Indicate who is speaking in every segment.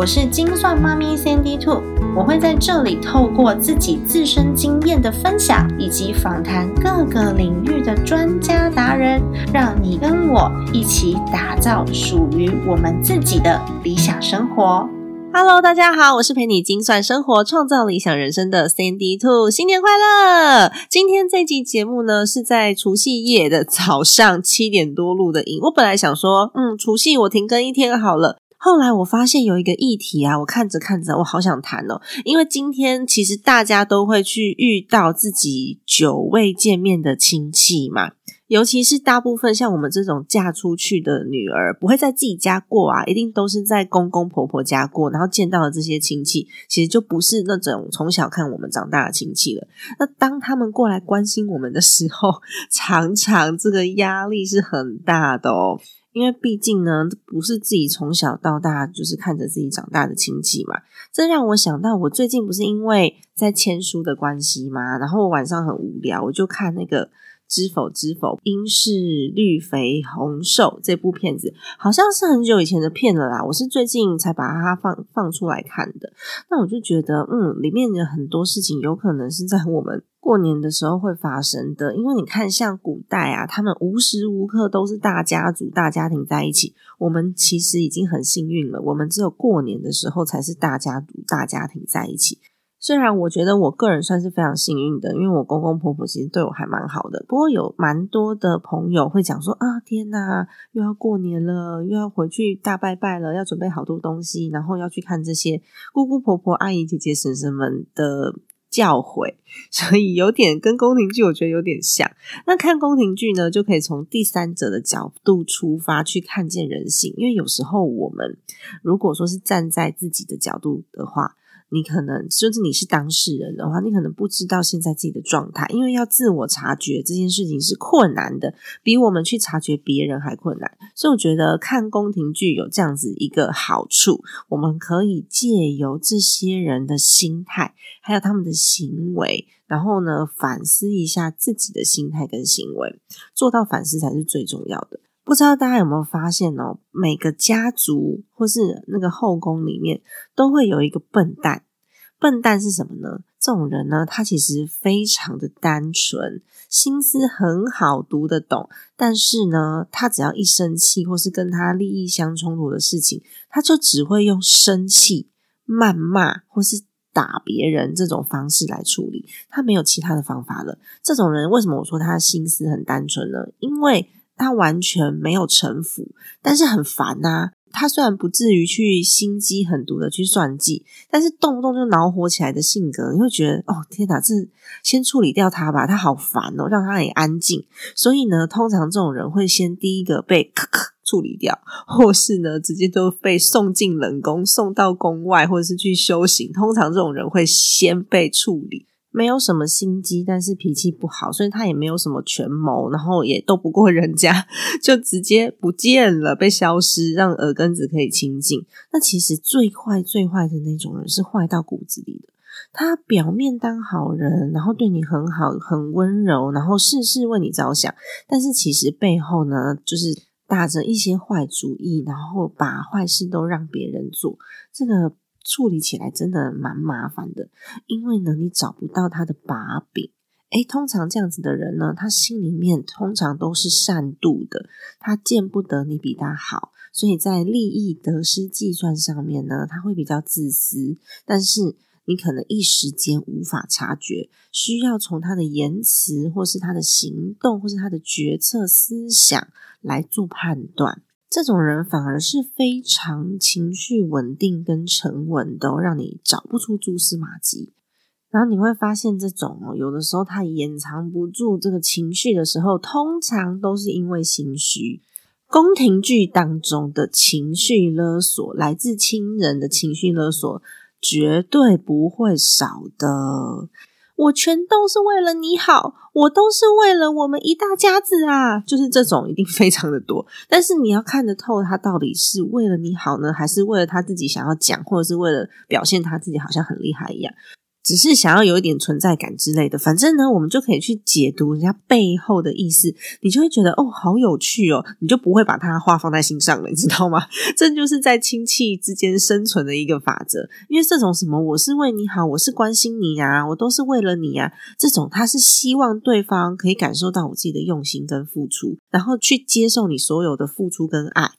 Speaker 1: 我是精算妈咪 Sandy Two，我会在这里透过自己自身经验的分享，以及访谈各个领域的专家达人，让你跟我一起打造属于我们自己的理想生活。Hello，大家好，我是陪你精算生活、创造理想人生的 Sandy Two，新年快乐！今天这集节目呢是在除夕夜的早上七点多录的音。我本来想说，嗯，除夕我停更一天好了。后来我发现有一个议题啊，我看着看着，我好想谈哦。因为今天其实大家都会去遇到自己久未见面的亲戚嘛，尤其是大部分像我们这种嫁出去的女儿，不会在自己家过啊，一定都是在公公婆婆家过，然后见到的这些亲戚，其实就不是那种从小看我们长大的亲戚了。那当他们过来关心我们的时候，常常这个压力是很大的哦。因为毕竟呢，不是自己从小到大就是看着自己长大的亲戚嘛，这让我想到，我最近不是因为在签书的关系嘛，然后我晚上很无聊，我就看那个《知否知否，应是绿肥红瘦》这部片子，好像是很久以前的片了啦，我是最近才把它放放出来看的。那我就觉得，嗯，里面的很多事情有可能是在我们。过年的时候会发生的，因为你看，像古代啊，他们无时无刻都是大家族、大家庭在一起。我们其实已经很幸运了，我们只有过年的时候才是大家族、大家庭在一起。虽然我觉得我个人算是非常幸运的，因为我公公婆婆其实对我还蛮好的。不过有蛮多的朋友会讲说啊，天哪，又要过年了，又要回去大拜拜了，要准备好多东西，然后要去看这些姑姑婆婆、阿姨姐姐、婶婶们的。教诲，所以有点跟宫廷剧，我觉得有点像。那看宫廷剧呢，就可以从第三者的角度出发去看见人性，因为有时候我们如果说是站在自己的角度的话。你可能就是你是当事人的话，你可能不知道现在自己的状态，因为要自我察觉这件事情是困难的，比我们去察觉别人还困难。所以我觉得看宫廷剧有这样子一个好处，我们可以借由这些人的心态，还有他们的行为，然后呢反思一下自己的心态跟行为，做到反思才是最重要的。不知道大家有没有发现哦？每个家族或是那个后宫里面，都会有一个笨蛋。笨蛋是什么呢？这种人呢，他其实非常的单纯，心思很好，读得懂。但是呢，他只要一生气，或是跟他利益相冲突的事情，他就只会用生气、谩骂或是打别人这种方式来处理。他没有其他的方法了。这种人为什么我说他的心思很单纯呢？因为他完全没有城府，但是很烦呐。他虽然不至于去心机狠毒的去算计，但是动不动就恼火起来的性格，你会觉得哦天哪，这先处理掉他吧，他好烦哦，让他也安静。所以呢，通常这种人会先第一个被咳咳处理掉，或是呢直接都被送进冷宫，送到宫外，或者是去修行。通常这种人会先被处理。没有什么心机，但是脾气不好，所以他也没有什么权谋，然后也斗不过人家，就直接不见了，被消失，让耳根子可以清净。那其实最坏、最坏的那种人是坏到骨子里的。他表面当好人，然后对你很好、很温柔，然后事事为你着想，但是其实背后呢，就是打着一些坏主意，然后把坏事都让别人做。这个。处理起来真的蛮麻烦的，因为呢，你找不到他的把柄。诶，通常这样子的人呢，他心里面通常都是善妒的，他见不得你比他好，所以在利益得失计算上面呢，他会比较自私。但是你可能一时间无法察觉，需要从他的言辞，或是他的行动，或是他的决策思想来做判断。这种人反而是非常情绪稳定跟沉稳的，让你找不出蛛丝马迹。然后你会发现，这种哦，有的时候他掩藏不住这个情绪的时候，通常都是因为心虚。宫廷剧当中的情绪勒索，来自亲人的情绪勒索，绝对不会少的。我全都是为了你好，我都是为了我们一大家子啊，就是这种一定非常的多。但是你要看得透，他到底是为了你好呢，还是为了他自己想要讲，或者是为了表现他自己好像很厉害一样？只是想要有一点存在感之类的，反正呢，我们就可以去解读人家背后的意思，你就会觉得哦，好有趣哦，你就不会把他话放在心上了，你知道吗？这就是在亲戚之间生存的一个法则。因为这种什么，我是为你好，我是关心你呀，我都是为了你呀，这种他是希望对方可以感受到我自己的用心跟付出，然后去接受你所有的付出跟爱。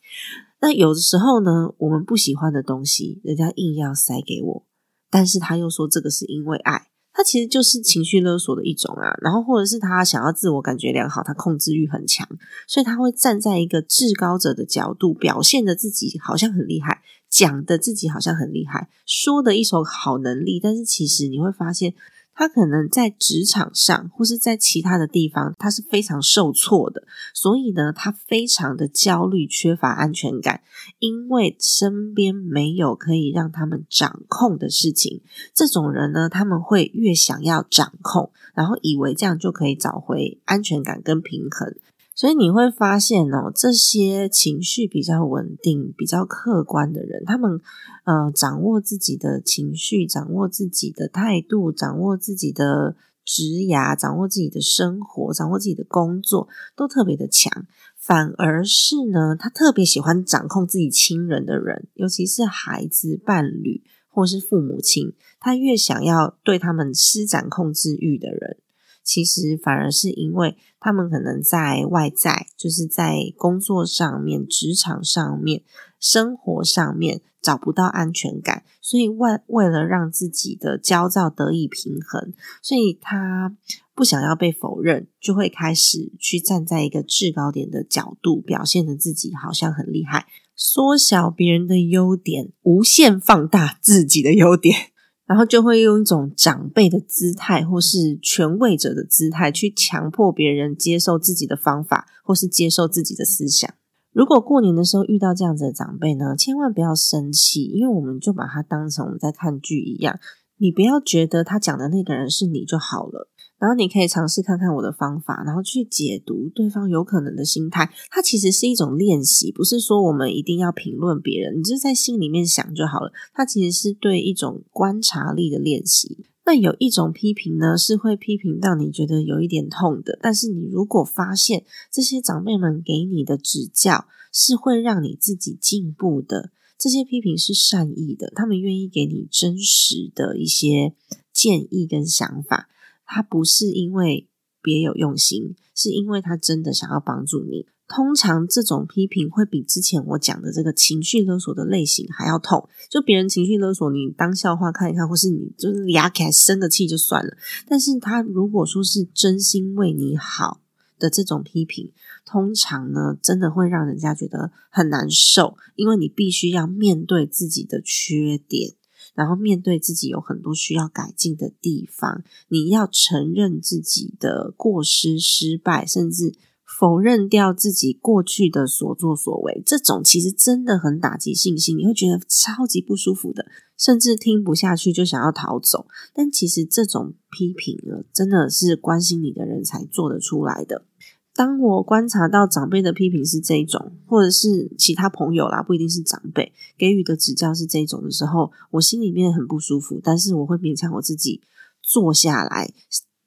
Speaker 1: 那有的时候呢，我们不喜欢的东西，人家硬要塞给我。但是他又说这个是因为爱，他其实就是情绪勒索的一种啊。然后或者是他想要自我感觉良好，他控制欲很强，所以他会站在一个至高者的角度，表现的自己好像很厉害，讲的自己好像很厉害，说的一手好能力。但是其实你会发现。他可能在职场上，或是在其他的地方，他是非常受挫的，所以呢，他非常的焦虑，缺乏安全感，因为身边没有可以让他们掌控的事情。这种人呢，他们会越想要掌控，然后以为这样就可以找回安全感跟平衡。所以你会发现哦，这些情绪比较稳定、比较客观的人，他们呃掌握自己的情绪，掌握自己的态度，掌握自己的职涯，掌握自己的生活，掌握自己的工作，都特别的强。反而是呢，他特别喜欢掌控自己亲人的人，尤其是孩子、伴侣或是父母亲，他越想要对他们施展控制欲的人。其实反而是因为他们可能在外在，就是在工作上面、职场上面、生活上面找不到安全感，所以为为了让自己的焦躁得以平衡，所以他不想要被否认，就会开始去站在一个制高点的角度，表现的自己好像很厉害，缩小别人的优点，无限放大自己的优点。然后就会用一种长辈的姿态，或是权威者的姿态，去强迫别人接受自己的方法，或是接受自己的思想。如果过年的时候遇到这样子的长辈呢，千万不要生气，因为我们就把他当成我们在看剧一样。你不要觉得他讲的那个人是你就好了。然后你可以尝试看看我的方法，然后去解读对方有可能的心态。它其实是一种练习，不是说我们一定要评论别人，你就在心里面想就好了。它其实是对一种观察力的练习。那有一种批评呢，是会批评到你觉得有一点痛的。但是你如果发现这些长辈们给你的指教是会让你自己进步的，这些批评是善意的，他们愿意给你真实的一些建议跟想法。他不是因为别有用心，是因为他真的想要帮助你。通常这种批评会比之前我讲的这个情绪勒索的类型还要痛。就别人情绪勒索你当笑话看一看，或是你就是牙开生的气就算了。但是他如果说是真心为你好的这种批评，通常呢真的会让人家觉得很难受，因为你必须要面对自己的缺点。然后面对自己有很多需要改进的地方，你要承认自己的过失、失败，甚至否认掉自己过去的所作所为。这种其实真的很打击信心，你会觉得超级不舒服的，甚至听不下去就想要逃走。但其实这种批评呢，真的是关心你的人才做得出来的。当我观察到长辈的批评是这种，或者是其他朋友啦，不一定是长辈给予的指教是这种的时候，我心里面很不舒服。但是我会勉强我自己坐下来，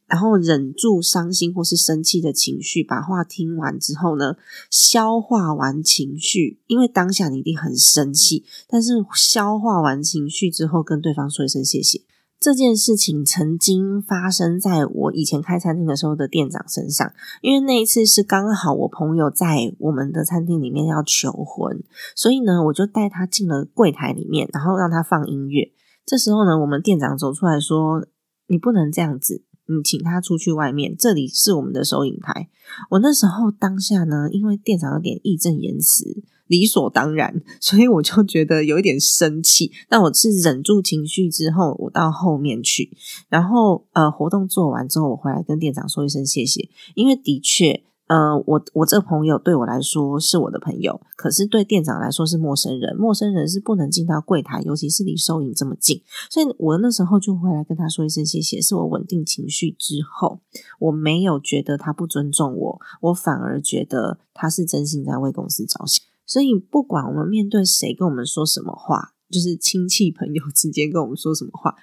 Speaker 1: 然后忍住伤心或是生气的情绪，把话听完之后呢，消化完情绪。因为当下你一定很生气，但是消化完情绪之后，跟对方说一声谢谢。这件事情曾经发生在我以前开餐厅的时候的店长身上，因为那一次是刚好我朋友在我们的餐厅里面要求婚，所以呢，我就带他进了柜台里面，然后让他放音乐。这时候呢，我们店长走出来说：“你不能这样子，你请他出去外面，这里是我们的收银台。”我那时候当下呢，因为店长有点义正言辞。理所当然，所以我就觉得有一点生气。但我是忍住情绪之后，我到后面去，然后呃，活动做完之后，我回来跟店长说一声谢谢。因为的确，呃，我我这个朋友对我来说是我的朋友，可是对店长来说是陌生人。陌生人是不能进到柜台，尤其是离收银这么近。所以我那时候就会来跟他说一声谢谢。是我稳定情绪之后，我没有觉得他不尊重我，我反而觉得他是真心在为公司着想。所以不管我们面对谁跟我们说什么话，就是亲戚朋友之间跟我们说什么话。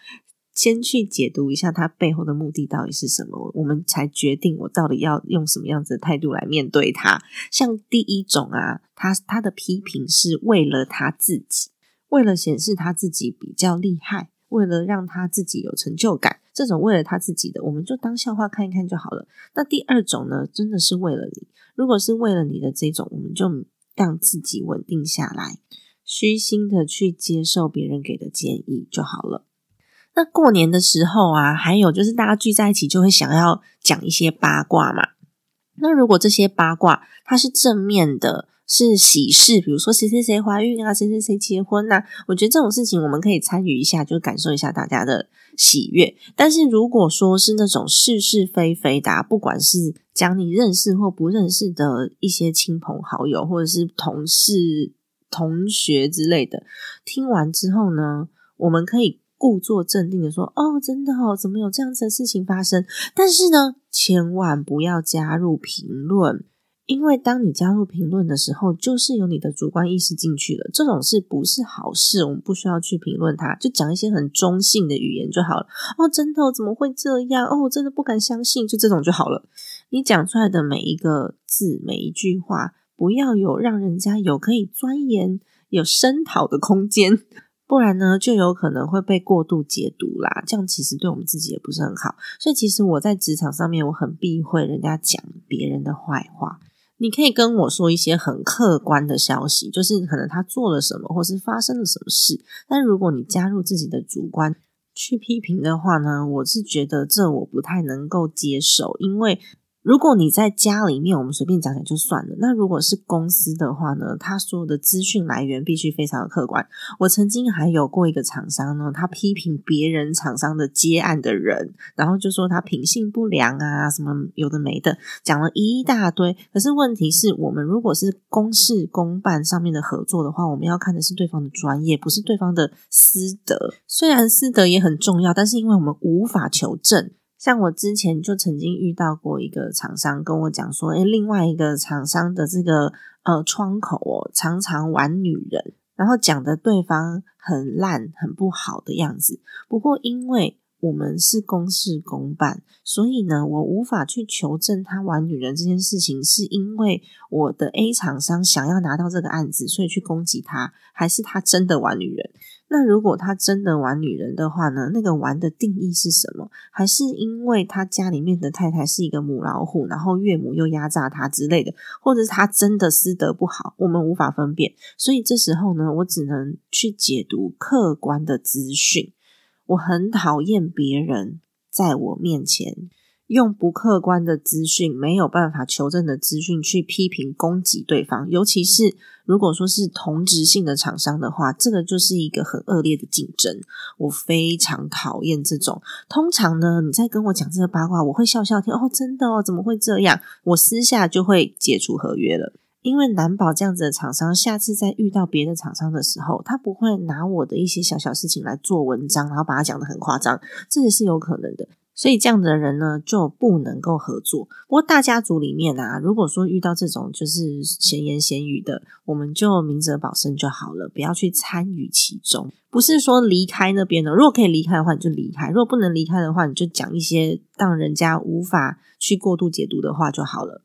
Speaker 1: 先去解读一下他背后的目的到底是什么，我们才决定我到底要用什么样子的态度来面对他。像第一种啊，他他的批评是为了他自己，为了显示他自己比较厉害，为了让他自己有成就感，这种为了他自己的，我们就当笑话看一看就好了。那第二种呢，真的是为了你，如果是为了你的这种，我们就让自己稳定下来，虚心的去接受别人给的建议就好了。那过年的时候啊，还有就是大家聚在一起，就会想要讲一些八卦嘛。那如果这些八卦它是正面的，是喜事，比如说谁谁谁怀孕啊，谁谁谁结婚呐，我觉得这种事情我们可以参与一下，就感受一下大家的喜悦。但是如果说是那种是是非非的，不管是讲你认识或不认识的一些亲朋好友，或者是同事、同学之类的，听完之后呢，我们可以。故作镇定的说：“哦，真的哦，怎么有这样子的事情发生？但是呢，千万不要加入评论，因为当你加入评论的时候，就是有你的主观意识进去了。这种事不是好事，我们不需要去评论它，就讲一些很中性的语言就好了。哦，真的怎么会这样？哦，我真的不敢相信，就这种就好了。你讲出来的每一个字，每一句话，不要有让人家有可以钻研、有声讨的空间。”不然呢，就有可能会被过度解读啦。这样其实对我们自己也不是很好。所以其实我在职场上面，我很避讳人家讲别人的坏话。你可以跟我说一些很客观的消息，就是可能他做了什么，或是发生了什么事。但如果你加入自己的主观去批评的话呢，我是觉得这我不太能够接受，因为。如果你在家里面，我们随便讲讲就算了。那如果是公司的话呢？他所有的资讯来源必须非常的客观。我曾经还有过一个厂商呢，他批评别人厂商的接案的人，然后就说他品性不良啊，什么有的没的，讲了一大堆。可是问题是我们如果是公事公办上面的合作的话，我们要看的是对方的专业，不是对方的私德。虽然私德也很重要，但是因为我们无法求证。像我之前就曾经遇到过一个厂商跟我讲说，诶，另外一个厂商的这个呃窗口哦，常常玩女人，然后讲的对方很烂、很不好的样子。不过因为我们是公事公办，所以呢，我无法去求证他玩女人这件事情，是因为我的 A 厂商想要拿到这个案子，所以去攻击他，还是他真的玩女人？那如果他真的玩女人的话呢？那个玩的定义是什么？还是因为他家里面的太太是一个母老虎，然后岳母又压榨他之类的，或者是他真的私德不好，我们无法分辨。所以这时候呢，我只能去解读客观的资讯。我很讨厌别人在我面前。用不客观的资讯、没有办法求证的资讯去批评攻击对方，尤其是如果说是同质性的厂商的话，这个就是一个很恶劣的竞争。我非常讨厌这种。通常呢，你在跟我讲这个八卦，我会笑笑听。哦，真的哦，怎么会这样？我私下就会解除合约了，因为难保这样子的厂商下次再遇到别的厂商的时候，他不会拿我的一些小小事情来做文章，然后把它讲的很夸张，这也是有可能的。所以这样的人呢，就不能够合作。不过大家族里面啊，如果说遇到这种就是闲言闲语的，我们就明哲保身就好了，不要去参与其中。不是说离开那边的，如果可以离开的话，你就离开；如果不能离开的话，你就讲一些让人家无法去过度解读的话就好了。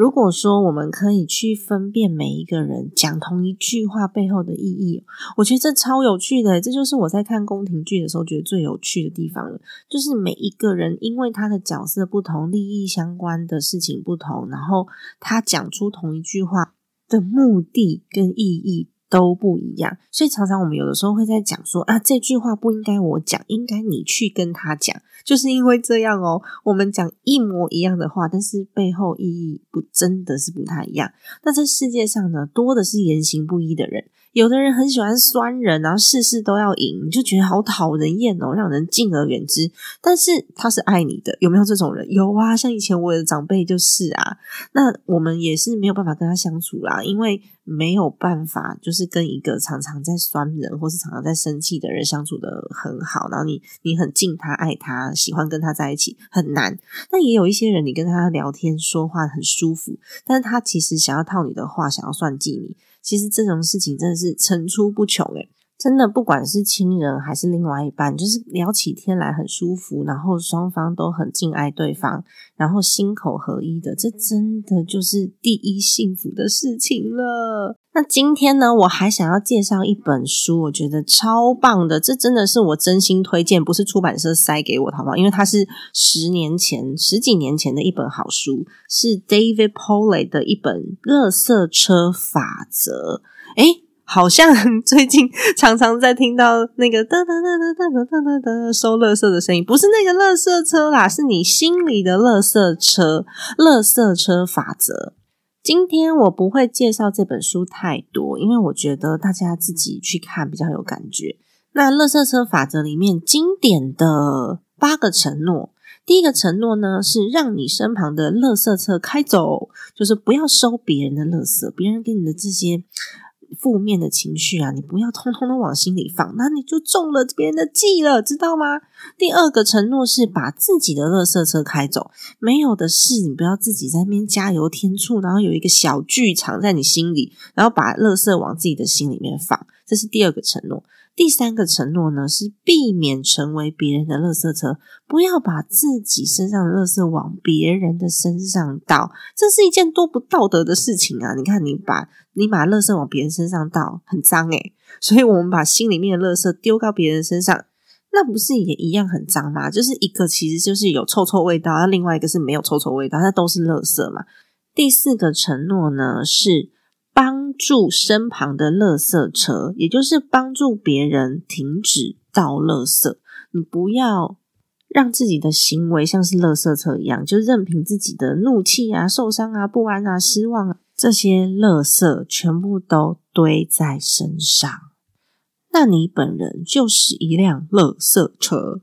Speaker 1: 如果说我们可以去分辨每一个人讲同一句话背后的意义，我觉得这超有趣的。这就是我在看宫廷剧的时候觉得最有趣的地方了。就是每一个人因为他的角色不同，利益相关的事情不同，然后他讲出同一句话的目的跟意义。都不一样，所以常常我们有的时候会在讲说啊，这句话不应该我讲，应该你去跟他讲，就是因为这样哦。我们讲一模一样的话，但是背后意义不真的是不太一样。那这世界上呢，多的是言行不一的人，有的人很喜欢酸人，然后事事都要赢，你就觉得好讨人厌哦，让人敬而远之。但是他是爱你的，有没有这种人？有啊，像以前我的长辈就是啊。那我们也是没有办法跟他相处啦，因为没有办法，就是跟一个常常在酸人或是常常在生气的人相处的很好。然后你你很敬他、爱他、喜欢跟他在一起，很难。那也有一些人，你跟他聊天说话很舒服，但是他其实想要套你的话，想要算计你。其实这种事情真的是层出不穷诶真的不管是亲人还是另外一半，就是聊起天来很舒服，然后双方都很敬爱对方，然后心口合一的，这真的就是第一幸福的事情了。那今天呢，我还想要介绍一本书，我觉得超棒的，这真的是我真心推荐，不是出版社塞给我的，好不好？因为它是十年前、十几年前的一本好书，是 David Polley 的一本《乐色车法则》。诶好像最近常常在听到那个哒哒哒哒哒哒哒哒收垃圾的声音，不是那个垃圾车啦，是你心里的垃圾车。垃圾车法则。今天我不会介绍这本书太多，因为我觉得大家自己去看比较有感觉。那垃圾车法则里面经典的八个承诺，第一个承诺呢是让你身旁的垃圾车开走，就是不要收别人的垃圾，别人给你的这些。负面的情绪啊，你不要通通都往心里放，那你就中了别人的计了，知道吗？第二个承诺是把自己的垃圾车开走，没有的事，你不要自己在那边加油添醋，然后有一个小剧场在你心里，然后把垃圾往自己的心里面放，这是第二个承诺。第三个承诺呢，是避免成为别人的垃圾车，不要把自己身上的垃圾往别人的身上倒，这是一件多不道德的事情啊！你看，你把你把垃圾往别人身上倒，很脏诶所以我们把心里面的垃圾丢到别人身上，那不是也一样很脏吗？就是一个其实就是有臭臭味道，那另外一个是没有臭臭味道，那都是垃圾嘛。第四个承诺呢是。帮助身旁的垃圾车，也就是帮助别人停止倒垃圾。你不要让自己的行为像是垃圾车一样，就任凭自己的怒气啊、受伤啊、不安啊、失望啊这些垃圾全部都堆在身上。那你本人就是一辆垃圾车。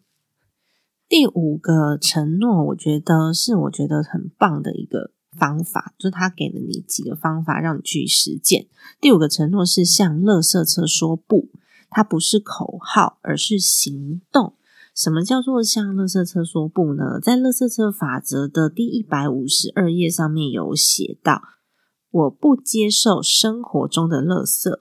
Speaker 1: 第五个承诺，我觉得是我觉得很棒的一个。方法就是他给了你几个方法让你去实践。第五个承诺是向垃圾车说不，它不是口号，而是行动。什么叫做向垃圾车说不呢？在垃圾车法则的第一百五十二页上面有写到：我不接受生活中的垃圾。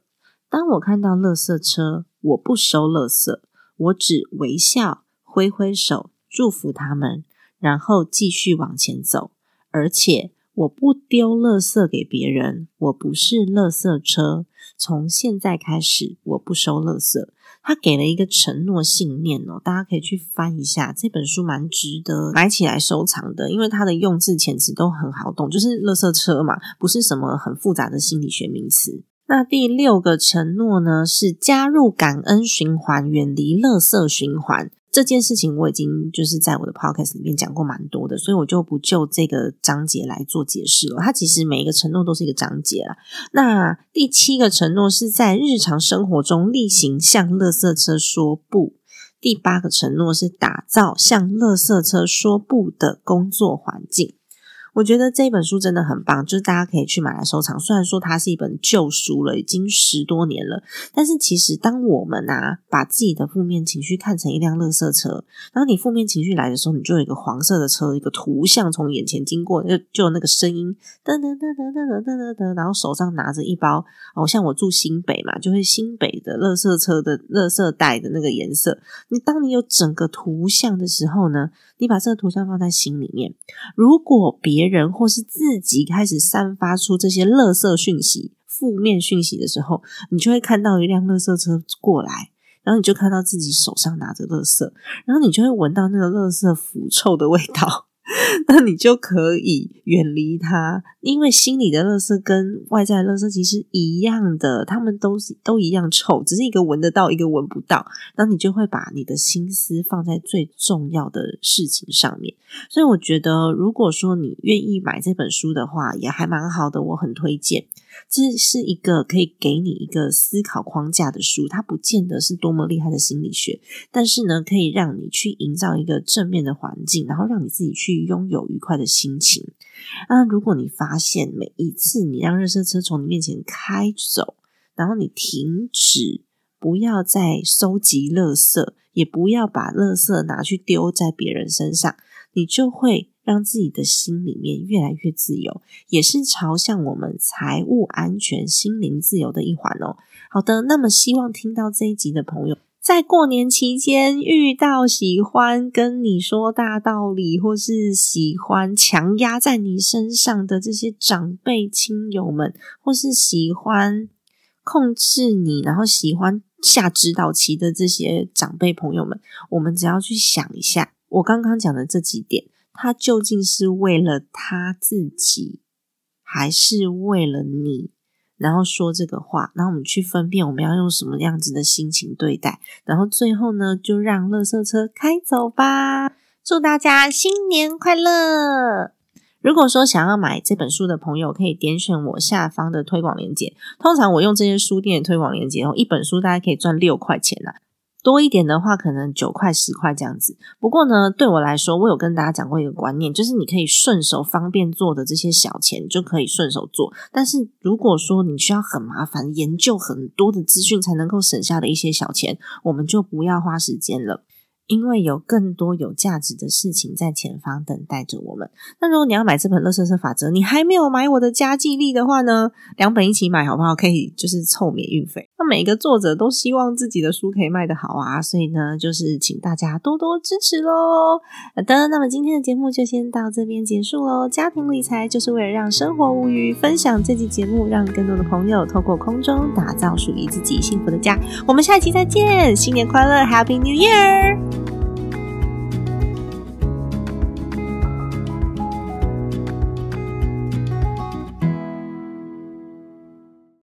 Speaker 1: 当我看到垃圾车，我不收垃圾，我只微笑、挥挥手，祝福他们，然后继续往前走，而且。我不丢垃圾给别人，我不是垃圾车。从现在开始，我不收垃圾。他给了一个承诺信念哦，大家可以去翻一下这本书，蛮值得买起来收藏的，因为它的用字遣词都很好懂，就是垃圾车嘛，不是什么很复杂的心理学名词。那第六个承诺呢，是加入感恩循环，远离垃圾循环。这件事情我已经就是在我的 podcast 里面讲过蛮多的，所以我就不就这个章节来做解释了。它其实每一个承诺都是一个章节啦。那第七个承诺是在日常生活中例行向垃圾车说不。第八个承诺是打造向垃圾车说不的工作环境。我觉得这本书真的很棒，就是大家可以去买来收藏。虽然说它是一本旧书了，已经十多年了，但是其实当我们啊把自己的负面情绪看成一辆垃圾车，然后你负面情绪来的时候，你就有一个黄色的车，一个图像从眼前经过，就就有那个声音噔噔噔噔噔噔噔噔，然后手上拿着一包，哦，像我住新北嘛，就会新北的垃圾车的垃圾袋的那个颜色。你当你有整个图像的时候呢，你把这个图像放在心里面，如果别人或是自己开始散发出这些垃圾讯息、负面讯息的时候，你就会看到一辆垃圾车过来，然后你就看到自己手上拿着垃圾，然后你就会闻到那个垃圾腐臭的味道。那你就可以远离它，因为心里的垃圾跟外在的垃圾其实一样的，他们都是都一样臭，只是一个闻得到，一个闻不到。那你就会把你的心思放在最重要的事情上面。所以我觉得，如果说你愿意买这本书的话，也还蛮好的，我很推荐。这是一个可以给你一个思考框架的书，它不见得是多么厉害的心理学，但是呢，可以让你去营造一个正面的环境，然后让你自己去拥有愉快的心情。那如果你发现每一次你让热车车从你面前开走，然后你停止，不要再收集垃圾，也不要把垃圾拿去丢在别人身上，你就会。让自己的心里面越来越自由，也是朝向我们财务安全、心灵自由的一环哦。好的，那么希望听到这一集的朋友，在过年期间遇到喜欢跟你说大道理，或是喜欢强压在你身上的这些长辈亲友们，或是喜欢控制你，然后喜欢下指导棋的这些长辈朋友们，我们只要去想一下我刚刚讲的这几点。他究竟是为了他自己，还是为了你？然后说这个话，然后我们去分辨，我们要用什么样子的心情对待。然后最后呢，就让垃圾车开走吧。祝大家新年快乐！如果说想要买这本书的朋友，可以点选我下方的推广链接。通常我用这些书店的推广链接，后一本书大概可以赚六块钱啊。多一点的话，可能九块十块这样子。不过呢，对我来说，我有跟大家讲过一个观念，就是你可以顺手方便做的这些小钱，就可以顺手做。但是如果说你需要很麻烦、研究很多的资讯才能够省下的一些小钱，我们就不要花时间了。因为有更多有价值的事情在前方等待着我们。那如果你要买这本《乐色色法则》，你还没有买我的家计力的话呢？两本一起买好不好？可以就是凑免运费。那每个作者都希望自己的书可以卖得好啊，所以呢，就是请大家多多支持喽。好的，那么今天的节目就先到这边结束喽。家庭理财就是为了让生活无虞，分享这期节目，让更多的朋友透过空中打造属于自己幸福的家。我们下一期再见，新年快乐，Happy New Year！